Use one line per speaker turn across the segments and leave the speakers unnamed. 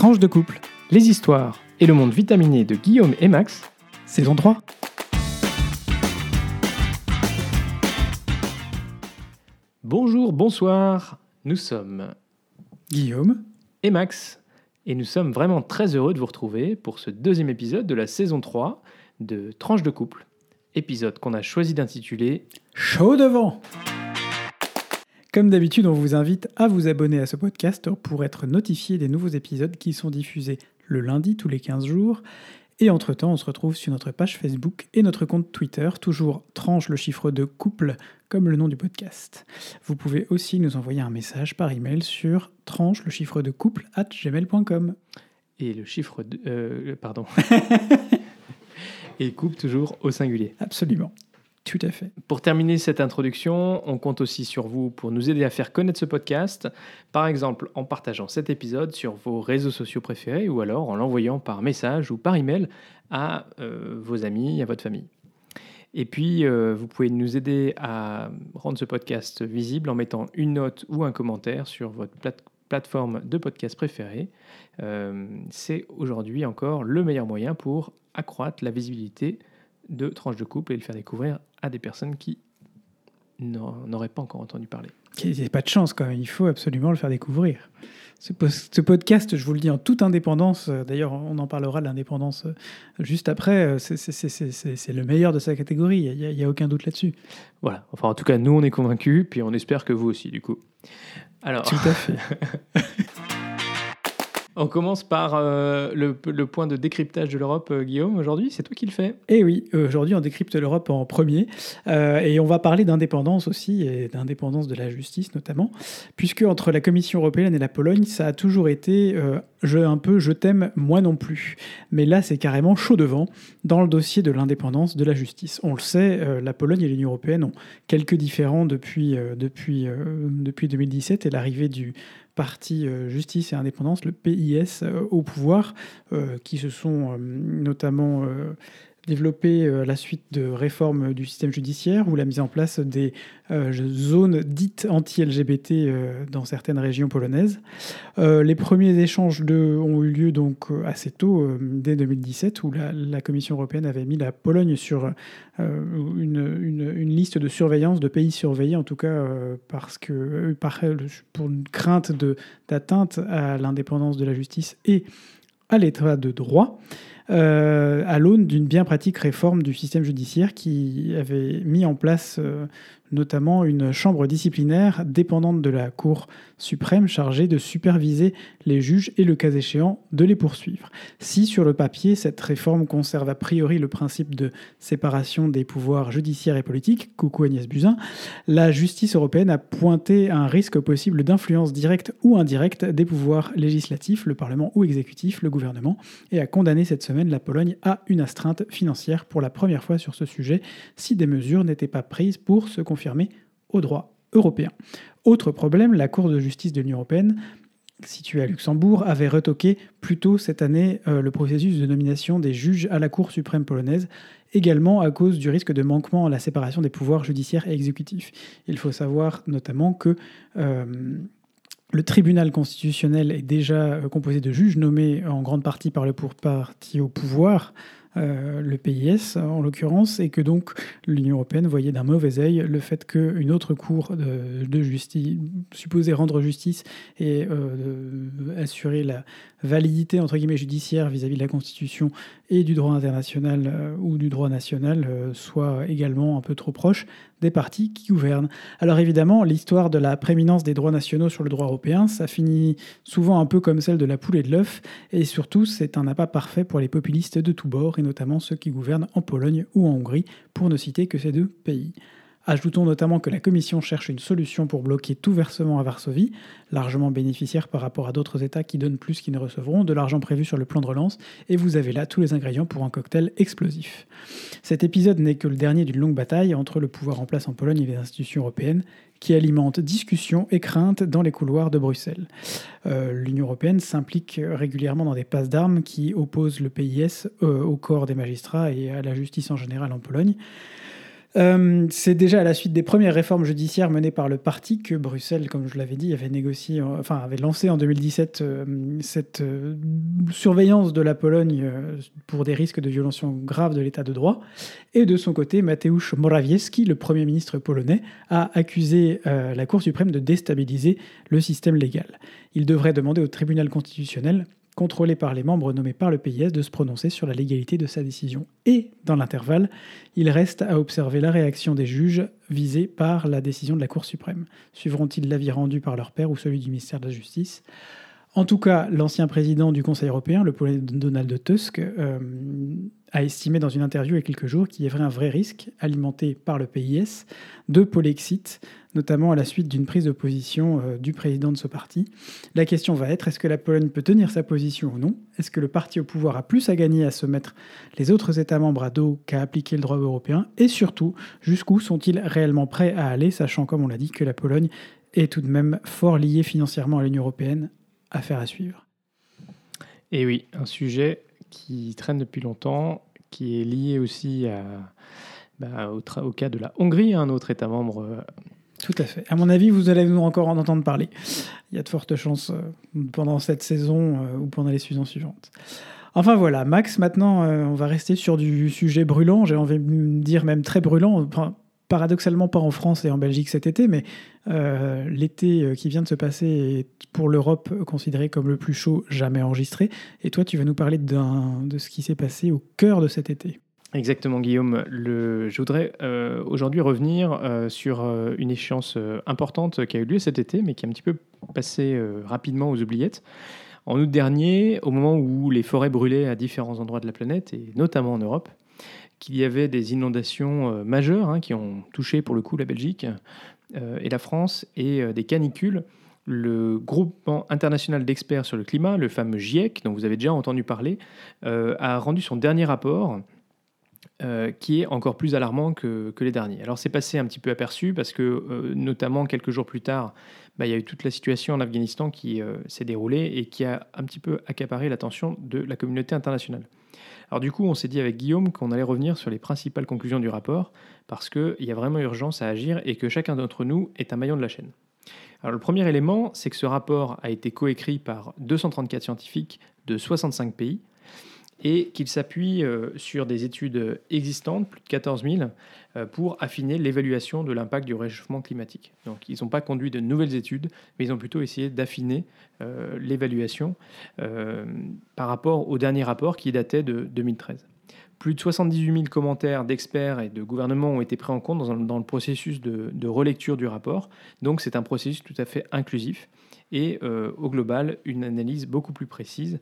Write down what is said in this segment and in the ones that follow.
Tranche de couple, les histoires et le monde vitaminé de Guillaume et Max, saison 3. Bonjour, bonsoir, nous sommes
Guillaume,
et Max. Et nous sommes vraiment très heureux de vous retrouver pour ce deuxième épisode de la saison 3 de Tranche de couple, épisode qu'on a choisi d'intituler
chaud devant Comme d'habitude, on vous invite à vous abonner à ce podcast pour être notifié des nouveaux épisodes qui sont diffusés le lundi tous les 15 jours. Et entre-temps, on se retrouve sur notre page Facebook et notre compte Twitter, toujours tranche le chiffre de couple comme le nom du podcast. Vous pouvez aussi nous envoyer un message par email sur tranche le chiffre de couple at gmail.com.
et le chiffre de... euh, pardon. et couple toujours au singulier.
Absolument. Tout à fait.
Pour terminer cette introduction, on compte aussi sur vous pour nous aider à faire connaître ce podcast, par exemple en partageant cet épisode sur vos réseaux sociaux préférés ou alors en l'envoyant par message ou par email à euh, vos amis, à votre famille. Et puis, euh, vous pouvez nous aider à rendre ce podcast visible en mettant une note ou un commentaire sur votre plate- plateforme de podcast préférée. Euh, C'est aujourd'hui encore le meilleur moyen pour accroître la visibilité de Tranche de Couple et le faire découvrir à des personnes qui n'en n'auraient pas encore entendu parler.
Il n'y a pas de chance quand même, il faut absolument le faire découvrir. Ce, po- ce podcast, je vous le dis en toute indépendance, euh, d'ailleurs on en parlera de l'indépendance euh, juste après, euh, c'est- le meilleur de sa catégorie, il n'y a, a aucun doute là-dessus.
Voilà, enfin en tout cas nous on est convaincus, puis on espère que vous aussi du coup. Alors,
Tout à fait.
on commence par euh, le, point de décryptage de l'Europe, euh, Guillaume, aujourd'hui, c'est toi qui le fais.
Eh oui, aujourd'hui on décrypte l'Europe en premier, euh, et on va parler d'indépendance aussi, et d'indépendance de la justice notamment, puisque entre la Commission européenne et la Pologne, ça a toujours été euh, je, un peu je t'aime, moi non plus. Mais là c'est carrément chaud devant dans le dossier de l'indépendance de la justice. On le sait, euh, la Pologne et l'Union européenne ont quelques différends depuis, euh, euh, depuis 2017 et l'arrivée du parti euh, Justice et Indépendance, le PIS, euh, au pouvoir, euh, qui se sont notamment développés euh, la suite de réformes du système judiciaire ou la mise en place des euh, zones dites anti-LGBT euh, dans certaines régions polonaises. Les premiers échanges ont eu lieu donc assez tôt, dès 2017, où la, Commission européenne avait mis la Pologne sur une, liste de surveillance, de pays surveillés, en tout cas parce que pour une crainte d'atteinte à l'indépendance de la justice et à l'état de droit, euh, à l'aune d'une bien pratique réforme du système judiciaire qui avait mis en place euh, notamment une chambre disciplinaire dépendante de la Cour suprême chargée de superviser les juges et le cas échéant de les poursuivre. Si sur le papier cette réforme conserve a priori le principe de séparation des pouvoirs judiciaires et politiques, coucou Agnès Buzyn, la justice européenne a pointé un risque possible d'influence directe ou indirecte des pouvoirs législatifs, le Parlement ou exécutif, le gouvernement, et a condamné cette semaine la Pologne à une astreinte financière pour la première fois sur ce sujet, si des mesures n'étaient pas prises pour se confirmer au droit Autre problème, la Cour de justice de l'Union européenne située à Luxembourg, avait retoqué plus tôt cette année euh, le processus de nomination des juges à la Cour suprême polonaise, également à cause du risque de manquement à la séparation des pouvoirs judiciaires et exécutifs. Il faut savoir notamment que euh, le tribunal constitutionnel est déjà euh, composé de juges nommés en grande partie par le parti au pouvoir, euh, le PIS en l'occurrence, et que donc l'Union européenne voyait d'un mauvais œil le fait qu'une autre cour de, justice, supposée rendre justice et euh, de- assurer la validité entre guillemets judiciaire vis-à-vis de la Constitution et du droit international euh, ou du droit national, euh, soit également un peu trop proche des partis qui gouvernent. Alors évidemment, l'histoire de la prééminence des droits nationaux sur le droit européen, ça finit souvent un peu comme celle de la poule et de l'œuf, et surtout c'est un appât parfait pour les populistes de tous bords, et notamment ceux qui gouvernent en Pologne ou en Hongrie, pour ne citer que ces deux pays. Ajoutons notamment que la Commission cherche une solution pour bloquer tout versement à Varsovie, largement bénéficiaire par rapport à d'autres États qui donnent plus qu'ils ne recevront, de l'argent prévu sur le plan de relance, et vous avez là tous les ingrédients pour un cocktail explosif. Cet épisode n'est que le dernier d'une longue bataille entre le pouvoir en place en Pologne et les institutions européennes, qui alimente discussions et craintes dans les couloirs de Bruxelles. Euh, L'Union européenne s'implique régulièrement dans des passes d'armes qui opposent le PIS euh, au corps des magistrats et à la justice en général en Pologne. Euh, c'est déjà à la suite des premières réformes judiciaires menées par le parti que Bruxelles, comme je l'avais dit, avait enfin avait lancé en 2017 euh, cette euh, surveillance de la Pologne pour des risques de violation grave de l'état de droit. Et de son côté, Mateusz Morawiecki, le premier ministre polonais, a accusé la Cour suprême de déstabiliser le système légal. Il devrait demander au tribunal constitutionnel contrôlé par les membres nommés par le PIS, de se prononcer sur la légalité de sa décision. Et, dans l'intervalle, il reste à observer la réaction des juges visés par la décision de la Cour suprême. Suivront-ils l'avis rendu par leur père ou celui du ministère de la Justice? En tout cas, l'ancien président du Conseil européen, le Polonais Donald Tusk, euh, a estimé dans une interview il y a quelques jours qu'il y avait un vrai risque, alimenté par le PIS, de polexit, notamment à la suite d'une prise de position euh, du président de ce parti. La question va être, est-ce que la Pologne peut tenir sa position ou non? Est-ce que le parti au pouvoir a plus à gagner à se mettre les autres États membres à dos qu'à appliquer le droit européen? Et surtout, jusqu'où sont-ils réellement prêts à aller, sachant, comme on l'a dit, que la Pologne est tout de même fort liée financièrement à l'Union européenne? Affaire à suivre.
Et oui, un sujet qui traîne depuis longtemps, qui est lié aussi à, bah, au, cas de la Hongrie, un autre État membre. Euh,
Tout à fait. À mon avis, vous allez nous encore en entendre parler. Il y a de fortes chances euh, pendant cette saison euh, ou pendant les saisons suivantes. Enfin voilà, Max, maintenant, on va rester sur du sujet brûlant, j'ai envie de dire même très brûlant. Enfin, paradoxalement pas en France et en Belgique cet été, mais euh, l'été euh, qui vient de se passer est pour l'Europe considéré comme le plus chaud jamais enregistré. Et toi, tu vas nous parler de ce qui s'est passé au cœur de cet été.
Exactement, Guillaume. Je voudrais euh, aujourd'hui revenir sur une échéance importante qui a eu lieu cet été, mais qui est un petit peu passée rapidement aux oubliettes. En août dernier, au moment où les forêts brûlaient à différents endroits de la planète, et notamment en Europe, qu'il y avait des inondations euh, majeures hein, qui ont touché pour le coup la Belgique euh, et la France et euh, des canicules. Le groupement international d'experts sur le climat, le fameux GIEC, dont vous avez déjà entendu parler, a rendu son dernier rapport qui est encore plus alarmant que, les derniers. Alors c'est passé un petit peu aperçu parce que notamment quelques jours plus tard, bah, il y a eu toute la situation en Afghanistan qui s'est déroulée et qui a un petit peu accaparé l'attention de la communauté internationale. Alors du coup, on s'est dit avec Guillaume qu'on allait revenir sur les principales conclusions du rapport, parce qu'il y a vraiment urgence à agir et que chacun d'entre nous est un maillon de la chaîne. Alors le premier élément, c'est que ce rapport a été coécrit par 234 scientifiques de 65 pays, et qu'il s'appuie euh, sur des études existantes, plus de 14 000, euh, pour affiner l'évaluation de l'impact du réchauffement climatique. Donc ils n'ont pas conduit de nouvelles études, mais ils ont plutôt essayé d'affiner euh, l'évaluation par rapport au dernier rapport qui datait de 2013. Plus de 78 000 commentaires d'experts et de gouvernements ont été pris en compte dans, le processus de, de, relecture du rapport. Donc c'est un processus tout à fait inclusif et au global une analyse beaucoup plus précise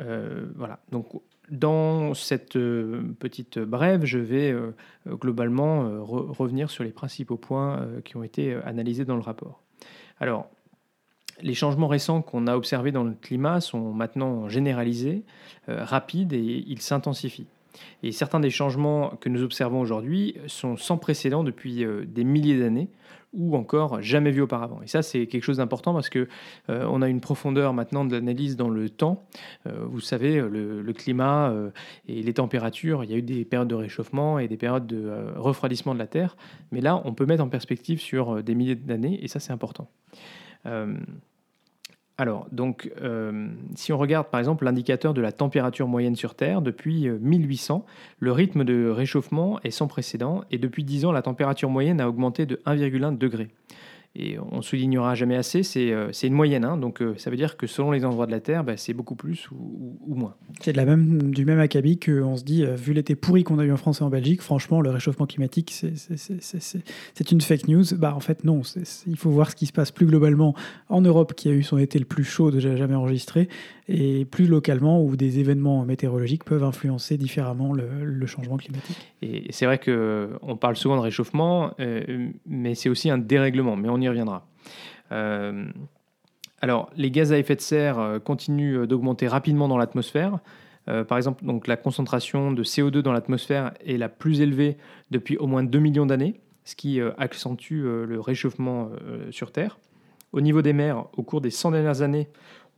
euh, voilà. Donc, dans cette euh, petite brève, je vais euh, globalement revenir sur les principaux points qui ont été analysés dans le rapport. Alors, les changements récents qu'on a observés dans le climat sont maintenant généralisés, rapides et ils s'intensifient. Et certains des changements que nous observons aujourd'hui sont sans précédent depuis des milliers d'années ou encore jamais vu auparavant. Et ça, c'est quelque chose d'important parce que euh, on a une profondeur maintenant de l'analyse dans le temps. Euh, vous savez, le, climat euh, et les températures, il y a eu des périodes de réchauffement et des périodes de refroidissement de la Terre, mais là, on peut mettre en perspective sur des milliers d'années, et ça, c'est important. Alors, donc, euh, si on regarde par exemple l'indicateur de la température moyenne sur Terre, depuis 1800, euh, le rythme de réchauffement est sans précédent et depuis 10 ans, la température moyenne a augmenté de 1,1 degré et on ne soulignera jamais assez, c'est euh, une moyenne. Hein. donc euh, ça veut dire que selon les endroits de la Terre, bah, c'est beaucoup plus ou, moins.
C'est même, du même acabit qu'on se dit, euh, vu l'été pourri qu'on a eu en France et en Belgique, franchement, le réchauffement climatique, c'est une fake news. Bah, en fait, non. il faut voir ce qui se passe plus globalement en Europe, qui a eu son été le plus chaud déjà jamais enregistré, et plus localement, où des événements météorologiques peuvent influencer différemment le, changement climatique.
Et c'est vrai qu'on parle souvent de réchauffement, mais c'est aussi un dérèglement. Mais on reviendra. Euh, alors, les gaz à effet de serre euh, continuent euh, d'augmenter rapidement dans l'atmosphère. par exemple, donc, la concentration de CO2 dans l'atmosphère est la plus élevée depuis au moins 2 millions d'années, ce qui accentue le réchauffement sur Terre. Au niveau des mers, au cours des 100 dernières années,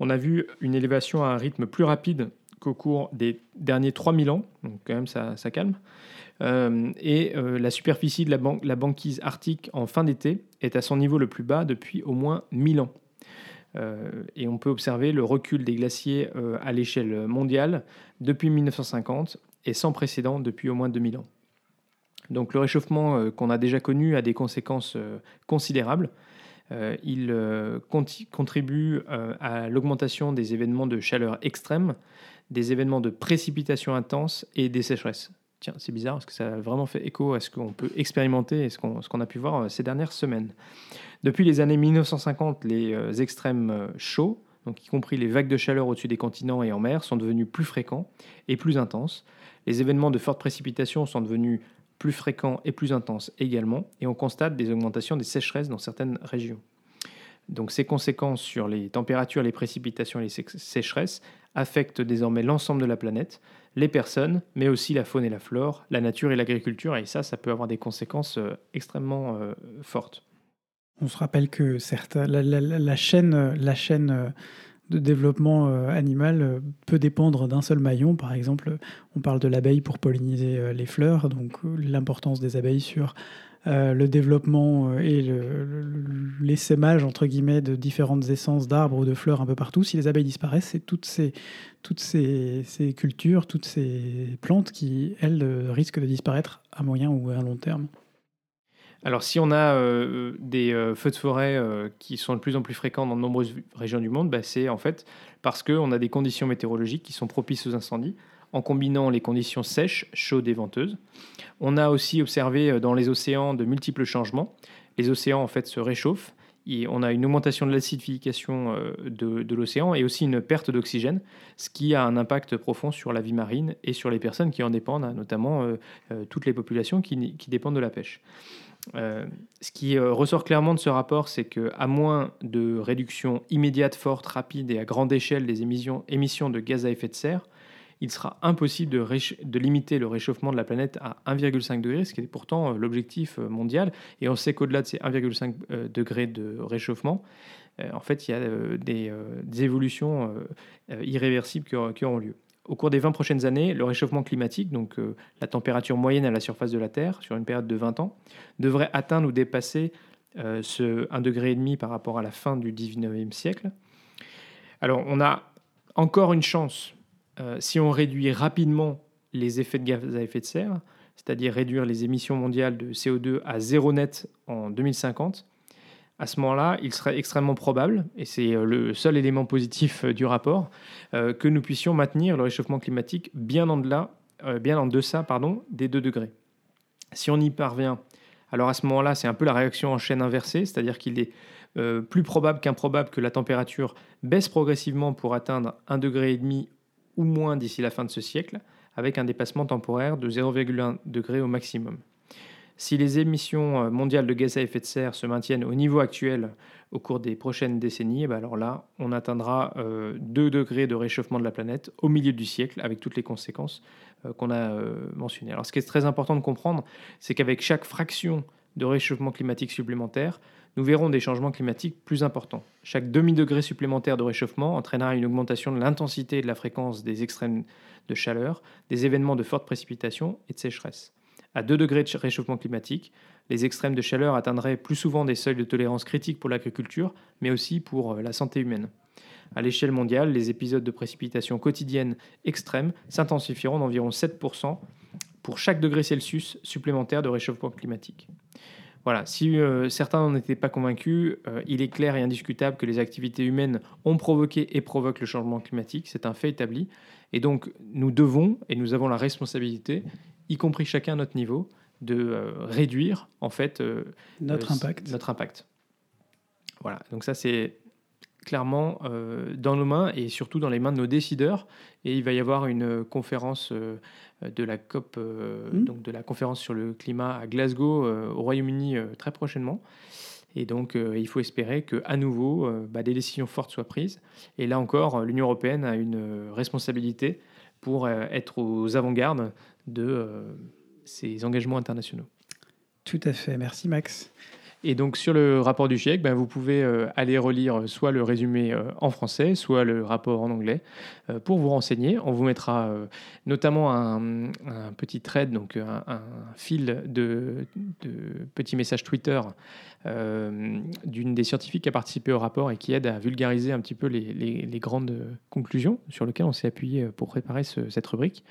on a vu une élévation à un rythme plus rapide qu'au cours des derniers 3000 ans, donc quand même ça, calme, et euh, la superficie de la, ban- la banquise arctique en fin d'été est à son niveau le plus bas depuis au moins 1000 ans. Euh, et on peut observer le recul des glaciers euh, à l'échelle mondiale depuis 1950 et sans précédent depuis au moins 2000 ans. Donc le réchauffement euh, qu'on a déjà connu a des conséquences euh, considérables. Euh, il euh, contribue euh, à l'augmentation des événements de chaleur extrême, des événements de précipitation intense et des sécheresses. C'est bizarre parce que ça a vraiment fait écho à ce qu'on peut expérimenter et ce qu'on a pu voir euh, ces dernières semaines? Depuis les années 1950, les euh, extrêmes euh, chauds, donc y compris les vagues de chaleur au-dessus des continents et en mer, sont devenus plus fréquents et plus intenses. Les événements de forte précipitation sont devenus plus fréquents et plus intenses également, et on constate des augmentations des sécheresses dans certaines régions. Donc ces conséquences sur les températures, les précipitations et les sé- sécheresses affectent désormais l'ensemble de la planète, les personnes, mais aussi la faune et la flore, la nature et l'agriculture, et ça, ça peut avoir des conséquences euh, extrêmement euh, fortes.
On se rappelle que certains, la, la- chaîne, la chaîne euh, de développement animal peut dépendre d'un seul maillon. Par exemple, on parle de l'abeille pour polliniser les fleurs, donc l'importance des abeilles sur euh, le développement euh, et le- le- l'essaimage entre guillemets de différentes essences d'arbres ou de fleurs un peu partout. Si les abeilles disparaissent, c'est toutes ces, toutes ces, ces cultures, toutes ces plantes qui, elles, euh, risquent de disparaître à moyen ou à long terme.
Alors, si on a des feux de forêt qui sont de plus en plus fréquents dans de nombreuses régions du monde, bah, c'est en fait parce qu'on a des conditions météorologiques qui sont propices aux incendies, en combinant les conditions sèches, chaudes et venteuses. On a aussi observé euh, dans les océans de multiples changements. Les océans, se réchauffent. Et on a une augmentation de l'acidification euh, de, l'océan et aussi une perte d'oxygène, ce qui a un impact profond sur la vie marine et sur les personnes qui en dépendent, hein, notamment euh, toutes les populations qui, dépendent de la pêche. Ce qui ressort clairement de ce rapport, c'est qu'à moins de réduction immédiate, forte, rapide et à grande échelle des émissions de gaz à effet de serre, il sera impossible de, limiter le réchauffement de la planète à 1,5 degré, ce qui est pourtant euh, l'objectif euh, mondial. Et on sait qu'au-delà de ces 1,5 euh, degrés de réchauffement, en fait, il y a des, évolutions irréversibles qui, qui auront lieu. Au cours des 20 prochaines années, le réchauffement climatique, donc la température moyenne à la surface de la Terre sur une période de 20 ans, devrait atteindre ou dépasser ce 1,5 degré par rapport à la fin du 19e siècle. Alors, on a encore une chance euh, si on réduit rapidement les effets de gaz à effet de serre, c'est-à-dire réduire les émissions mondiales de CO2 à zéro net en 2050. À ce moment-là, il serait extrêmement probable, et c'est euh, le seul élément positif euh, du rapport, que nous puissions maintenir le réchauffement climatique bien en, deçà pardon, des 2 degrés. Si on y parvient, alors à ce moment-là, c'est un peu la réaction en chaîne inversée, c'est-à-dire qu'il est plus probable qu'improbable que la température baisse progressivement pour atteindre 1,5 degré ou moins d'ici la fin de ce siècle, avec un dépassement temporaire de 0,1 degré au maximum. Si les émissions euh, mondiales de gaz à effet de serre se maintiennent au niveau actuel au cours des prochaines décennies, eh ben alors là, on atteindra euh, 2 degrés de réchauffement de la planète au milieu du siècle, avec toutes les conséquences euh, qu'on a euh, mentionnées. Alors ce qui est très important de comprendre, c'est qu'avec chaque fraction de réchauffement climatique supplémentaire, nous verrons des changements climatiques plus importants. Chaque demi-degré supplémentaire de réchauffement entraînera une augmentation de l'intensité et de la fréquence des extrêmes de chaleur, des événements de forte précipitation et de sécheresse. À 2 degrés de réchauffement climatique, les extrêmes de chaleur atteindraient plus souvent des seuils de tolérance critiques pour l'agriculture, mais aussi pour euh, la santé humaine. À l'échelle mondiale, les épisodes de précipitation quotidiennes extrêmes s'intensifieront d'environ 7% pour chaque degré Celsius supplémentaire de réchauffement climatique. Voilà, si euh, certains n'en étaient pas convaincus, euh, il est clair et indiscutable que les activités humaines ont provoqué et provoquent le changement climatique, c'est un fait établi. Et donc nous devons, et nous avons la responsabilité, y compris chacun à notre niveau, de euh, réduire en fait
Notre impact.
Notre impact. Voilà, donc ça c'est clairement euh, dans nos mains et surtout dans les mains de nos décideurs. Et il va y avoir une conférence euh, de la COP, euh,
Mm.
donc de la conférence sur le climat à Glasgow euh, au Royaume-Uni euh, très prochainement. Et donc euh, il faut espérer que à nouveau euh, bah, des décisions fortes soient prises. Et là encore, euh, l'Union européenne a une euh, responsabilité pour euh, être aux avant-gardes de euh, ces engagements internationaux.
Tout à fait. Merci Max.
Et donc sur le rapport du GIEC, ben, vous pouvez euh, aller relire soit le résumé euh, en français, soit le rapport en anglais euh, pour vous renseigner. On vous mettra notamment un, petit thread, donc un, fil de, petits messages Twitter d'une des scientifiques qui a participé au rapport et qui aide à vulgariser un petit peu les, grandes conclusions sur lesquelles on s'est appuyé pour préparer cette rubrique.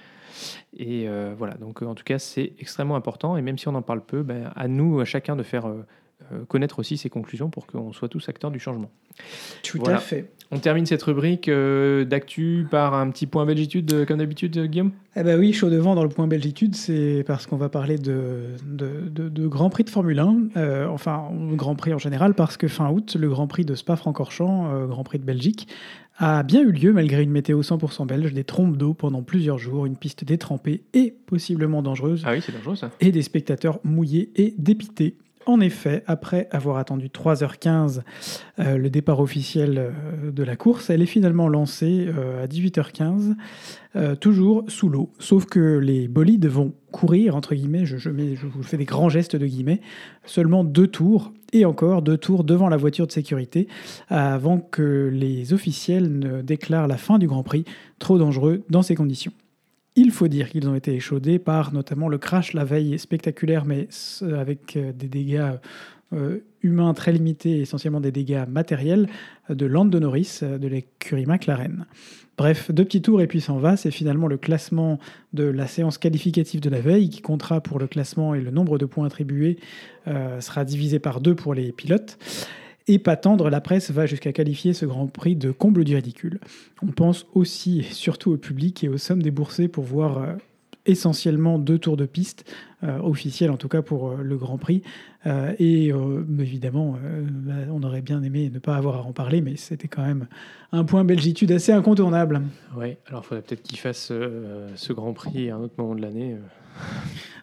Et voilà, donc en tout cas c'est extrêmement important et même si on en parle peu, ben, à nous, à chacun de faire euh, connaître aussi ses conclusions pour qu'on soit tous acteurs du changement.
Tout à fait.
On termine cette rubrique euh, d'actu par un petit point belgitude, euh, comme d'habitude, Guillaume?
Eh ben oui, chaud devant dans le point belgitude, c'est parce qu'on va parler de, de, de, Grand Prix de Formule 1, enfin, Grand Prix en général, parce que fin août, le Grand Prix de Spa-Francorchamps, Grand Prix de Belgique, a bien eu lieu malgré une météo 100% belge, des trompes d'eau pendant plusieurs jours, une piste détrempée et possiblement dangereuse.
Ah oui, c'est dangereux ça.
Et des spectateurs mouillés et dépités. En effet, après avoir attendu 3h15 euh, le départ officiel euh, de la course, elle est finalement lancée euh, à 18h15, toujours sous l'eau. Sauf que les bolides vont courir, entre guillemets, je, vous fais des grands gestes de guillemets, seulement deux tours, et encore deux tours devant la voiture de sécurité, avant que les officiels ne déclarent la fin du Grand Prix, trop dangereux dans ces conditions. Il faut dire qu'ils ont été échaudés par notamment le crash la veille spectaculaire, mais avec euh, des dégâts euh, humains très limités, essentiellement des dégâts matériels, de Lande Norris, euh, de l'écurie McLaren. Bref, deux petits tours et puis s'en va. C'est finalement le classement de la séance qualificative de la veille qui comptera pour le classement et le nombre de points attribués sera divisé par deux pour les pilotes. Et pas tendre, la presse va jusqu'à qualifier ce Grand Prix de comble du ridicule. On pense aussi et surtout au public et aux sommes déboursées pour voir euh, essentiellement deux tours de piste, euh, officiels en tout cas pour euh, le Grand Prix. et évidemment, bah, on aurait bien aimé ne pas avoir à en parler, mais c'était quand même un point belgitude assez incontournable.
Oui, alors il faudrait peut-être qu'il fasse ce Grand Prix à un autre moment de l'année.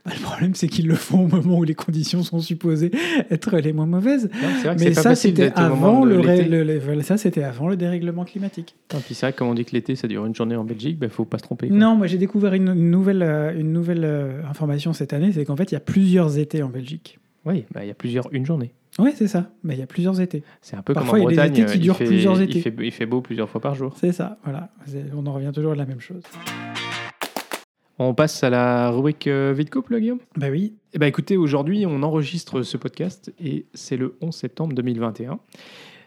Bah, le problème, c'est qu'ils le font au moment où les conditions sont supposées être les moins mauvaises. Mais ça, c'était avant le, ça, c'était avant le dérèglement climatique.
puis c'est vrai que comme on dit que l'été, ça dure une journée en Belgique, il bah, ne faut pas se tromper.
Non, moi j'ai découvert une, nouvelle, euh, une nouvelle euh, information cette année, c'est qu'en fait, il y a plusieurs étés en Belgique.
Oui, bah, il y a plusieurs une journée.
Oui, c'est ça. Mais il y a plusieurs étés.
C'est un peu comme en Bretagne.
Il y a des étés qui durent plusieurs étés.
Il fait, il fait beau plusieurs fois par jour.
C'est ça, voilà. On en revient toujours à la même chose.
On passe à la rubrique euh, Vite Couple, Guillaume?
Bah oui.
Eh ben, écoutez, aujourd'hui, on enregistre ce podcast et c'est le 11 septembre 2021.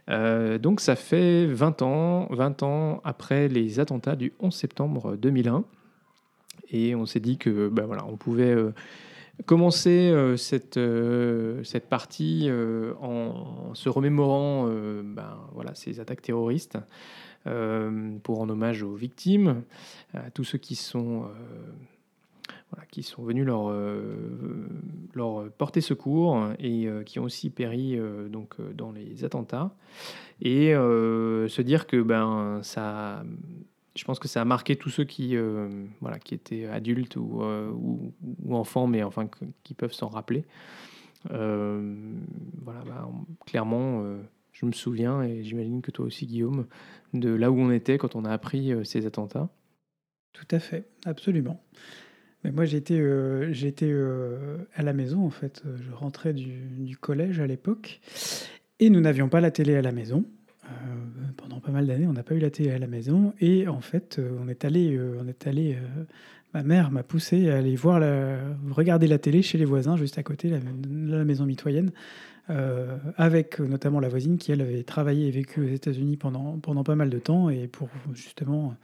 Euh, donc ça fait 20 ans, 20 ans après les attentats du 11 septembre 2001. Et on s'est dit que ben voilà, on pouvait euh, commencer cette, cette partie en se remémorant ben, voilà, ces attaques terroristes. Euh, pour en hommage aux victimes, à tous ceux qui sont, euh, qui sont venus leur, euh, leur porter secours et qui ont aussi péri donc, dans les attentats. Et se dire que ben, ça je pense que ça a marqué tous ceux qui, voilà, qui étaient adultes ou, ou, enfants, mais enfin qui peuvent s'en rappeler. voilà, ben, clairement, je me souviens, et j'imagine que toi aussi, Guillaume, de là où on était quand on a appris euh, ces attentats.
Tout à fait, absolument. Mais moi, j'étais euh, j'étais euh, à la maison, en fait. Je rentrais du, collège à l'époque, et nous n'avions pas la télé à la maison. pendant pas mal d'années, on n'a pas eu la télé à la maison, et en fait, on est allé, on est allé ma mère m'a poussé à aller voir la, regarder la télé chez les voisins, juste à côté, la, la maison mitoyenne. Euh, avec notamment la voisine qui, elle, avait travaillé et vécu aux États-Unis pendant, pendant pas mal de temps, et pour justement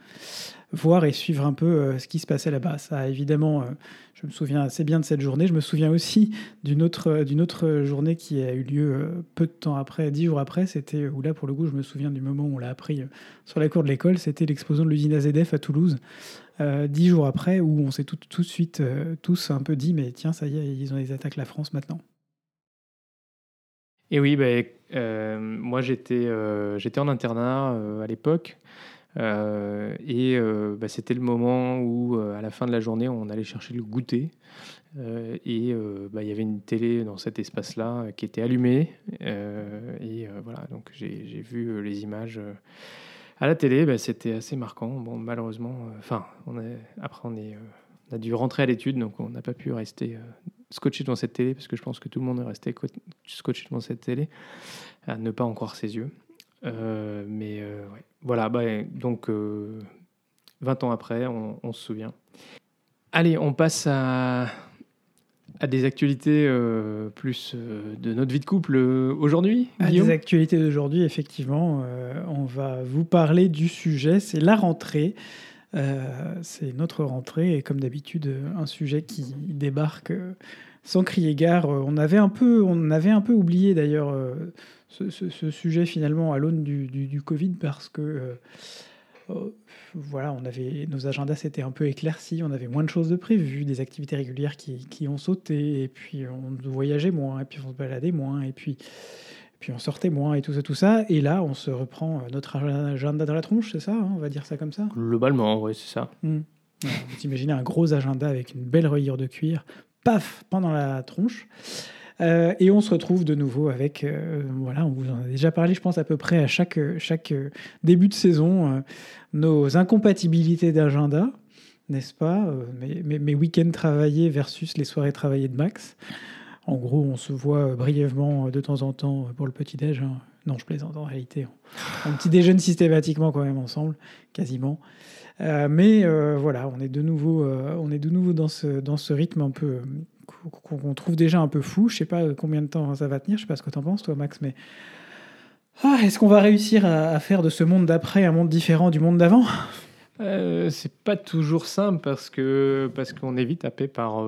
voir et suivre un peu euh, ce qui se passait là-bas. Ça, évidemment, euh, je me souviens assez bien de cette journée. Je me souviens aussi d'une autre, autre journée qui a eu lieu peu de temps après, dix jours après. C'était où là, pour le coup, je me souviens du moment où on l'a appris sur la cour de l'école. C'était l'explosion de l'usine AZF à Toulouse. dix jours après, où on s'est tout, tout de suite tous un peu dit, mais tiens, ça y est, ils ont des attaques la France maintenant.
Et oui, ben, euh, moi j'étais euh, j'étais en internat euh, à l'époque. et bah, c'était le moment où, à la fin de la journée, on allait chercher le goûter. et bah, il y avait une télé dans cet espace-là qui était allumée. et voilà, donc j'ai vu les images à la télé. C'était assez marquant. Bon, malheureusement, enfin, après on, est, on a dû rentrer à l'étude, donc on n'a pas pu rester scotché devant cette télé, parce que je pense que tout le monde est resté scotché devant cette télé, à ne pas en croire ses yeux. Euh, mais euh, voilà, bah, donc 20 ans après, on, se souvient. Allez, on passe à, à des actualités plus de notre vie de couple aujourd'hui.
À des actualités d'aujourd'hui, effectivement, on va vous parler du sujet, c'est la rentrée. Euh, c'est notre rentrée et comme d'habitude, un sujet qui débarque euh, sans crier gare. On avait un peu, on avait un peu oublié d'ailleurs euh, ce, sujet finalement à l'aune du, du, Covid parce que voilà, on avait, nos agendas s'étaient un peu éclaircis, on avait moins de choses de prévues, des activités régulières qui, qui, ont sauté, et puis on voyageait moins, et puis on se baladait moins, et puis puis on sortait moins et tout ça, tout ça. Et là, on se reprend euh, notre agenda dans la tronche, c'est ça hein, On va dire ça comme ça
Globalement, oui, c'est ça.
Mmh. vous imaginez un gros agenda avec une belle rayure de cuir, paf, pendant la tronche. Euh, et on se retrouve de nouveau avec, euh, voilà, on vous en a déjà parlé, je pense, à peu près à chaque, chaque début de saison, nos incompatibilités d'agenda, n'est-ce pas mes, mes week-ends travaillés versus les soirées travaillées de Max. En gros, on se voit brièvement de temps en temps pour le petit-déj. Hein. Non, je plaisante en réalité. On, petit déjeune systématiquement quand même ensemble, quasiment. Euh, mais euh, voilà, on est de nouveau, euh, on est de nouveau dans ce, dans ce rythme un peu qu'on trouve déjà un peu fou. Je sais pas combien de temps ça va tenir. Je sais pas ce que tu en penses, toi, Max, mais ah, est-ce qu'on va réussir à, faire de ce monde d'après un monde différent du monde d'avant?
C'est pas toujours simple parce que parce qu'on est vite happé par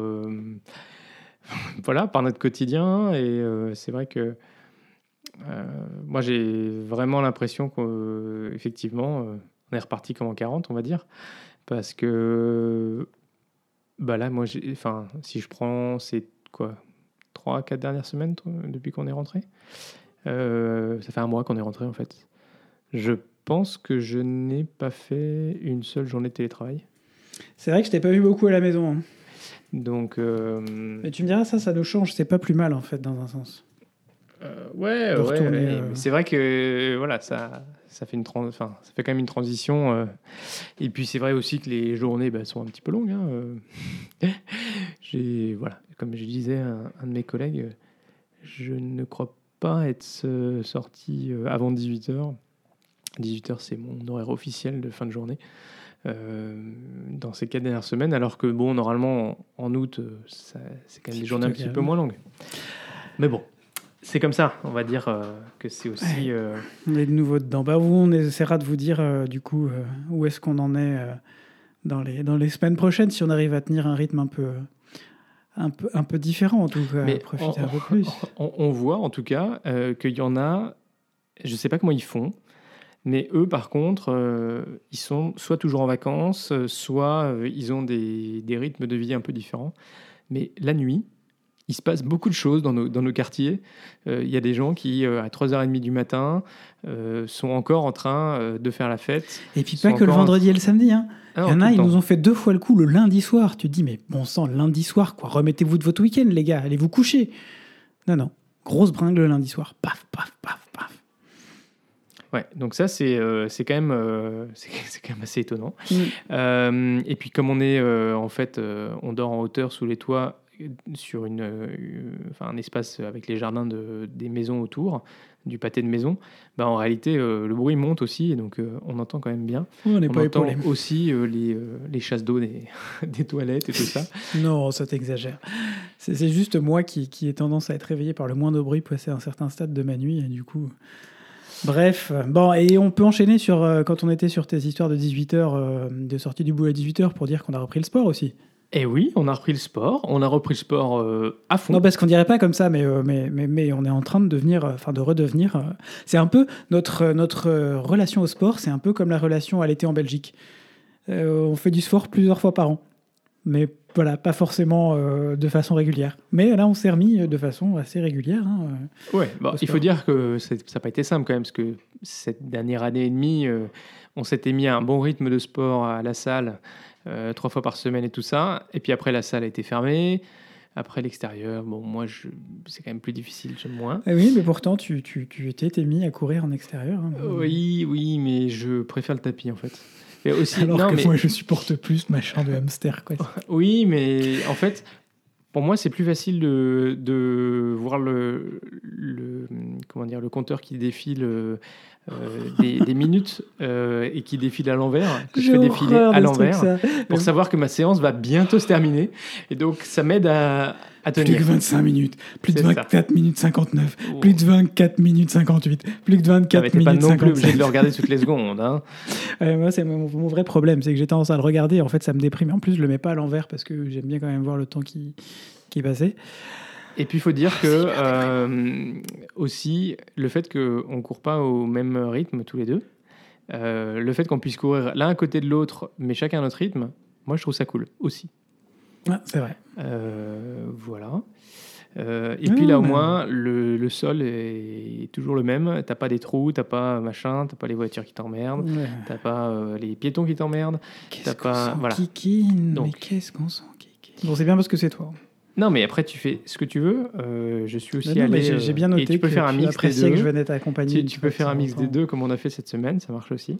voilà, par notre quotidien. Et euh, c'est vrai que euh, moi, j'ai vraiment l'impression qu'effectivement, euh, on est reparti comme en 40, on va dire. Parce que bah là, moi, enfin, si je prends ces quoi, 3 4 dernières semaines depuis qu'on est rentré, ça fait un mois qu'on est rentré en fait. Je pense que je n'ai pas fait une seule journée de télétravail.
C'est vrai que je t'ai pas vu beaucoup à la maison. Hein.
Donc, euh,
Mais tu me diras, ça, ça nous change. C'est pas plus mal, en fait, dans un sens.
Euh, ouais, ouais, euh, c'est vrai que voilà, ça, ça, fait une enfin, ça fait quand même une transition. et puis, c'est vrai aussi que les journées bah, sont un petit peu longues. Hein, j'ai, voilà, comme je disais à un, de mes collègues, je ne crois pas être sorti avant 18h. 18h, c'est mon horaire officiel de fin de journée. Euh, dans ces quatre dernières semaines, alors que, bon, normalement, en, août, euh, c'est quand même des journées un petit peu moins longues. Mais bon, c'est comme ça, on va dire euh, que c'est aussi.
On est de nouveau dedans. Bah, on essaiera de vous dire, du coup, où est-ce qu'on en est dans, les, dans les semaines prochaines, si on arrive à tenir un rythme un peu. Un peu, un peu différent en tout cas, Mais profiter un peu plus.
On, on, voit en tout cas qu'il y en a, je ne sais pas comment ils font, mais eux, par contre, euh, ils sont soit toujours en vacances, euh, soit euh, ils ont des, des, rythmes de vie un peu différents. Mais la nuit, il se passe beaucoup de choses dans nos, dans nos quartiers. Il y a des gens qui, à 3h30 du matin, sont encore en train de faire la fête.
Et puis pas que le vendredi et le samedi. Hein. Ah il y en a, ils nous ont fait deux fois le coup le lundi soir. Tu te dis, mais bon sang, lundi soir, quoi. Remettez-vous de votre week-end, les gars. Allez vous coucher. Non, non. Grosse bringue le lundi soir. Paf, paf, paf, paf.
Ouais, donc ça c'est euh, c'est quand même euh, c'est quand même assez étonnant. Mm. Euh, et puis comme on est en fait on dort en hauteur sous les toits sur une enfin un espace avec les jardins de, des maisons autour du pâté de maison, bah en réalité le bruit monte aussi et donc on entend quand même bien.
on, est pas
entend aussi les, les chasses d'eau des, des toilettes et tout ça.
non, ça t'exagère. C'est juste moi qui, qui ai tendance à être réveillé par le moindre bruit passé à un certain stade de ma nuit et du coup Bref, bon, et on peut enchaîner sur euh, quand on était sur tes histoires de 18h, euh, de sortie du boulot à 18h pour dire qu'on a repris le sport aussi.
Eh oui, on a repris le sport, on a repris le sport euh, à fond.
Non, parce qu'on dirait pas comme ça, mais, mais, mais, mais, on est en train de devenir, enfin de redevenir. c'est un peu notre, notre relation au sport, c'est un peu comme la relation à l'été en Belgique. on fait du sport plusieurs fois par an, mais voilà, pas forcément euh, de façon régulière. Mais là, on s'est remis de façon assez régulière. Hein,
euh, ouais, bah, il faut dire que ça n'a pas été simple quand même, parce que cette dernière année et demie, euh, on s'était mis à un bon rythme de sport à la salle, trois fois par semaine et tout ça. Et puis après, la salle a été fermée. Après l'extérieur, bon, moi, je... c'est quand même plus difficile, j'aime moins.
Ah oui, mais pourtant, tu, tu, tu étais mis à courir en extérieur. Hein.
oui, oui, mais je préfère le tapis, en fait
aussi, Alors que moi, je supporte plus machin de hamster. Quoi.
oui, mais en fait, pour moi, c'est plus facile de, de voir le, le, comment dire, le compteur qui défile euh, des, des minutes euh, et qui défile à l'envers, que je fais défiler à l'envers, pour savoir que ma séance va bientôt se terminer. Et donc, ça m'aide à, à
Plus
tenir.
que 25 minutes, plus de
C'est ça.
24 minutes 59,
Oh.
plus de 24 minutes 58, plus de
Ah,
24
mais t'es pas
minutes
non plus obligé
57.
de le regarder toutes les secondes. hein.
Moi, c'est mon, mon vrai problème, c'est que j'ai tendance à le regarder. En fait, ça me déprime. En plus, je le mets pas à l'envers parce que j'aime bien quand même voir le temps qui, qui est passé.
Et puis il faut dire que euh, aussi le fait qu'on ne court pas au même rythme tous les deux, euh, le fait qu'on puisse courir l'un à côté de l'autre, mais chacun à notre rythme, moi je trouve ça cool aussi.
Ah, c'est vrai.
Euh, voilà. Euh, et puis là au
mais-
moins le, le sol est toujours le même. T'as pas des trous, t'as pas machin, t'as pas les voitures qui t'emmerdent,
Ouais.
t'as pas euh, les piétons qui t'emmerdent.
Qu'est-ce
T'as
qu'on
pas- voilà.
kikine,
Donc.
Mais qu'est-ce qu'on s'en kikine Bon, c'est bien parce que c'est toi.
Non mais après tu fais ce que tu veux. Euh, je suis aussi
Non,
allé.
j'ai
euh,
bien
et
noté
tu peux
que
faire un
tu
mix des
appréciais
deux.
que je venais t'accompagner.
Tu, peux faire un mix des deux comme on a fait cette semaine, ça marche aussi.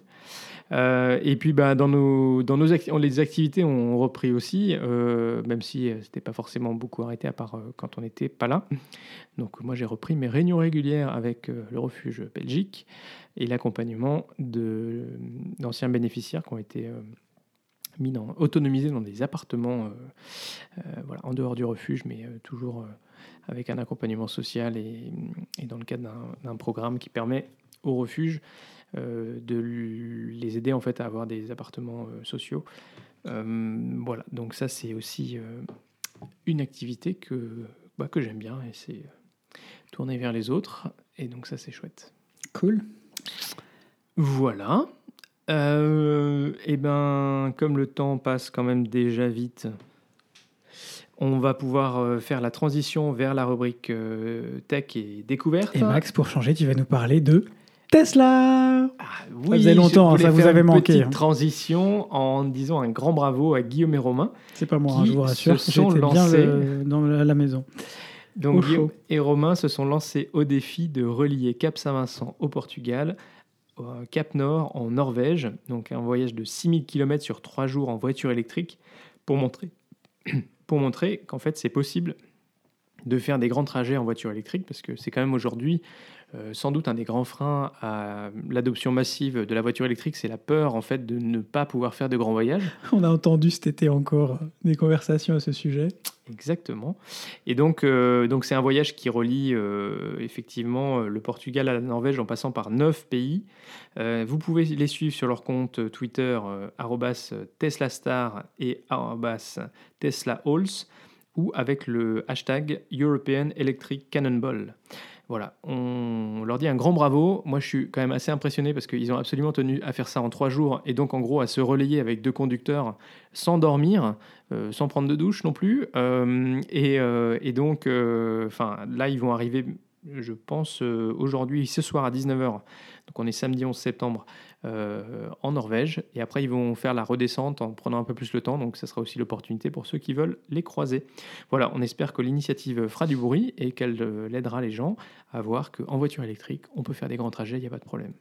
Euh, et puis bah, dans, nos, dans nos acti- les activités ont repris aussi, euh, même si euh, c'était pas forcément beaucoup arrêté à part euh, quand on n'était pas là. Donc moi j'ai repris mes réunions régulières avec euh, le refuge Belgique et l'accompagnement de- d'anciens bénéficiaires qui ont été euh, mis dans, autonomisés dans des appartements euh, euh, voilà, en dehors du refuge, mais euh, toujours avec un accompagnement social et, et dans le cadre d'un- programme qui permet au refuge euh, de les aider en fait à avoir des appartements euh, sociaux. Euh, voilà, donc ça c'est aussi une activité que, bah, que j'aime bien et c'est tourner vers les autres et donc ça c'est chouette.
Cool.
Voilà. Euh, et ben, comme le temps passe quand même déjà vite, on va pouvoir euh, faire la transition vers la rubrique euh, tech et découverte.
Et Max, pour changer, tu vas nous parler de Tesla.
Ah,
faisait longtemps,
voulais
ça vous
faire
avait
une
manqué,
Petite
hein.
transition en disant un grand bravo à Guillaume et Romain.
C'est pas moi, hein, je vous rassure. J'étais bien le- dans la maison.
Donc
Au
Guillaume et Romain se sont lancés au défi de relier Cap Saint-Vincent au Portugal, Cap Nord en Norvège, donc un voyage de 6000 km sur 3 jours en voiture électrique pour montrer, pour montrer qu'en fait c'est possible de faire des grands trajets en voiture électrique parce que c'est quand même aujourd'hui euh, sans doute un des grands freins à l'adoption massive de la voiture électrique, c'est la peur en fait de ne pas pouvoir faire de grands voyages.
On a entendu cet été encore des conversations à ce sujet.
Exactement. Et donc, euh, donc c'est un voyage qui relie euh, effectivement le Portugal à la Norvège en passant par neuf pays. Vous pouvez les suivre sur leur compte Twitter @teslastar et arrobas @teslahalls ou avec le hashtag European Electric Cannonball. Voilà, on leur dit un grand bravo. Moi, je suis quand même assez impressionné parce qu'ils ont absolument tenu à faire ça en trois jours et donc en gros à se relayer avec deux conducteurs sans dormir, euh, sans prendre de douche non plus. Euh, et, euh, et donc, enfin, là, ils vont arriver, je pense, aujourd'hui, ce soir à 19h. Donc, on est samedi 11 septembre euh, en Norvège. Et après, ils vont faire la redescente en prenant un peu plus le temps. Donc, ça sera aussi l'opportunité pour ceux qui veulent les croiser. Voilà, on espère que l'initiative fera du bruit et qu'elle euh, aidera les gens à voir qu'en voiture électrique, on peut faire des grands trajets, il n'y a pas de problème.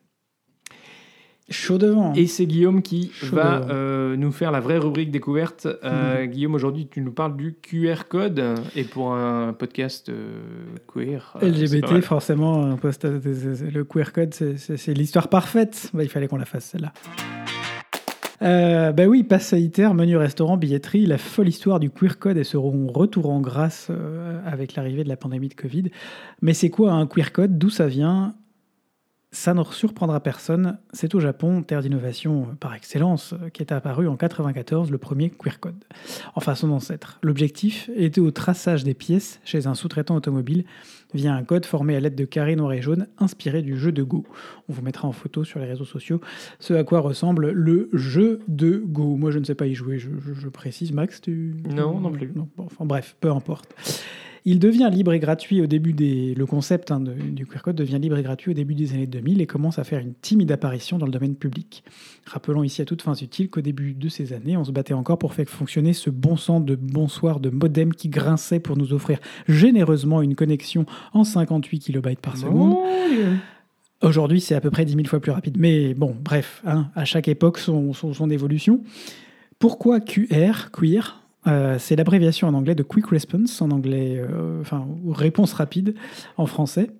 Chaud devant. hein.
Et c'est Guillaume qui
Chaud
va euh, nous faire la vraie rubrique découverte. Euh, Guillaume, aujourd'hui, tu nous parles du QR code. Et pour un podcast euh, queer.
LGBT, forcément, un post- le queer code, c'est- l'histoire parfaite. Bah, il fallait qu'on la fasse, celle-là. Euh, bah oui, passe sanitaire, menu restaurant, billetterie, la folle histoire du queer code et seront retour en grâce euh, avec l'arrivée de la pandémie de Covid. Mais c'est quoi un queer code? D'où ça vient? Ça ne surprendra personne. C'est au Japon, terre d'innovation euh, par excellence, euh, qui est apparu en 94 le premier queer code. Enfin, son ancêtre. L'objectif était au traçage des pièces chez un sous-traitant automobile via un code formé à l'aide de carrés noirs et jaunes inspiré du jeu de Go. On vous mettra en photo sur les réseaux sociaux ce à quoi ressemble le jeu de Go. Moi, je ne sais pas y jouer, je, je- je précise. Max, tu...
Non, non plus.
bon, enfin bref, peu importe. Il devient libre et gratuit au début des... Le concept hein, de- du QR code devient libre et gratuit au début des années 2000 et commence à faire une timide apparition dans le domaine public. Rappelons ici à toutes fins utiles qu'au début de ces années, on se battait encore pour faire fonctionner ce bon sang de bonsoir de modem qui grinçait pour nous offrir généreusement une connexion en 58 kB par seconde. Aujourd'hui, c'est à peu près 10 000 fois plus rapide. Mais bon, bref, hein, à chaque époque, son, son, son évolution. Pourquoi QR, queer? Euh, c'est l'abréviation en anglais de Quick Response, en anglais, euh, enfin, réponse rapide en français.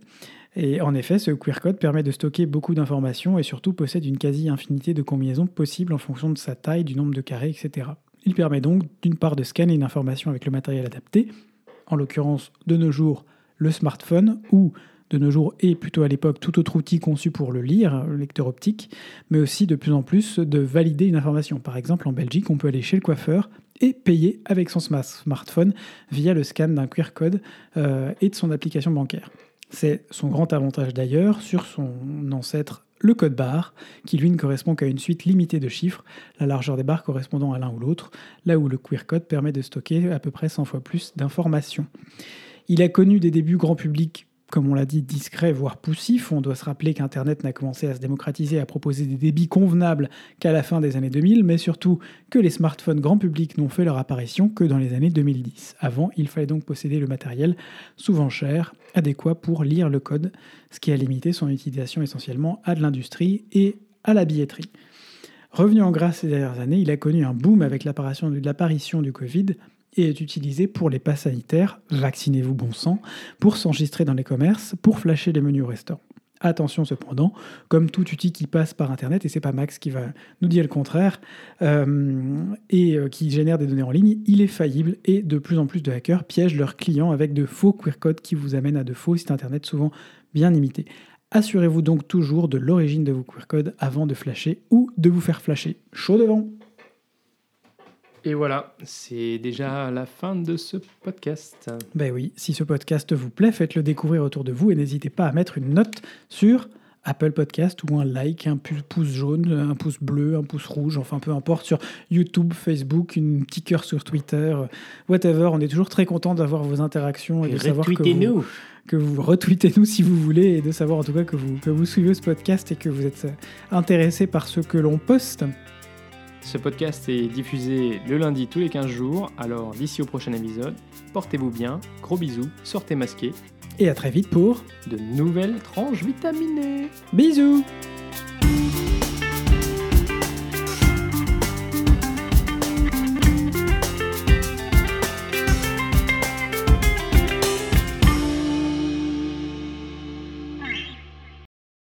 Et en effet, ce queer code permet de stocker beaucoup d'informations et surtout possède une quasi-infinité de combinaisons possibles en fonction de sa taille, du nombre de carrés, etc. Il permet donc d'une part de scanner une information avec le matériel adapté, en l'occurrence de nos jours le smartphone ou de nos jours et plutôt à l'époque tout autre outil conçu pour le lire, le lecteur optique, mais aussi de plus en plus de valider une information. Par exemple, en Belgique, on peut aller chez le coiffeur et payer avec son smartphone via le scan d'un QR code euh, et de son application bancaire. C'est son grand avantage d'ailleurs sur son ancêtre le code barre, qui lui ne correspond qu'à une suite limitée de chiffres, la largeur des barres correspondant à l'un ou l'autre, là où le queer code permet de stocker à peu près 100 fois plus d'informations. Il a connu des débuts grand public comme on l'a dit, discret, voire poussif. On doit se rappeler qu'Internet n'a commencé à se démocratiser, à proposer des débits convenables qu'à la fin des années 2000, mais surtout que les smartphones grand public n'ont fait leur apparition que dans les années 2010. Avant, il fallait donc posséder le matériel, souvent cher, adéquat pour lire le code, ce qui a limité son utilisation essentiellement à de l'industrie et à la billetterie. Revenu en grâce ces dernières années, il a connu un boom avec l'apparition du Covid, et est utilisé pour les pas sanitaires, vaccinez-vous bon sang, pour s'enregistrer dans les commerces, pour flasher les menus au restaurant. Attention cependant, comme tout outil qui passe par Internet, et c'est pas Max qui va nous dire le contraire, euh, et euh, qui génère des données en ligne, il est faillible et de plus en plus de hackers piègent leurs clients avec de faux queer codes qui vous amènent à de faux sites Internet souvent bien imités. Assurez-vous donc toujours de l'origine de vos queer codes avant de flasher ou de vous faire flasher. Chaud devant
et voilà, c'est déjà la fin de ce podcast.
Ben oui, si ce podcast vous plaît, faites-le découvrir autour de vous et n'hésitez pas à mettre une note sur Apple Podcast ou un like, un pouce jaune, un pouce bleu, un pouce rouge, enfin peu importe, sur YouTube, Facebook, une petit cœur sur Twitter, whatever. On est toujours très content d'avoir vos interactions et, de savoir que vous, que vous retweetez-nous si vous voulez et de savoir en tout cas que vous, que vous suivez ce podcast et que vous êtes intéressé par ce que l'on poste.
Ce podcast est diffusé le lundi tous les 15 jours, alors d'ici au prochain épisode, portez-vous bien, gros bisous, sortez masqués.
Et à très vite pour
de nouvelles tranches vitaminées.
Bisous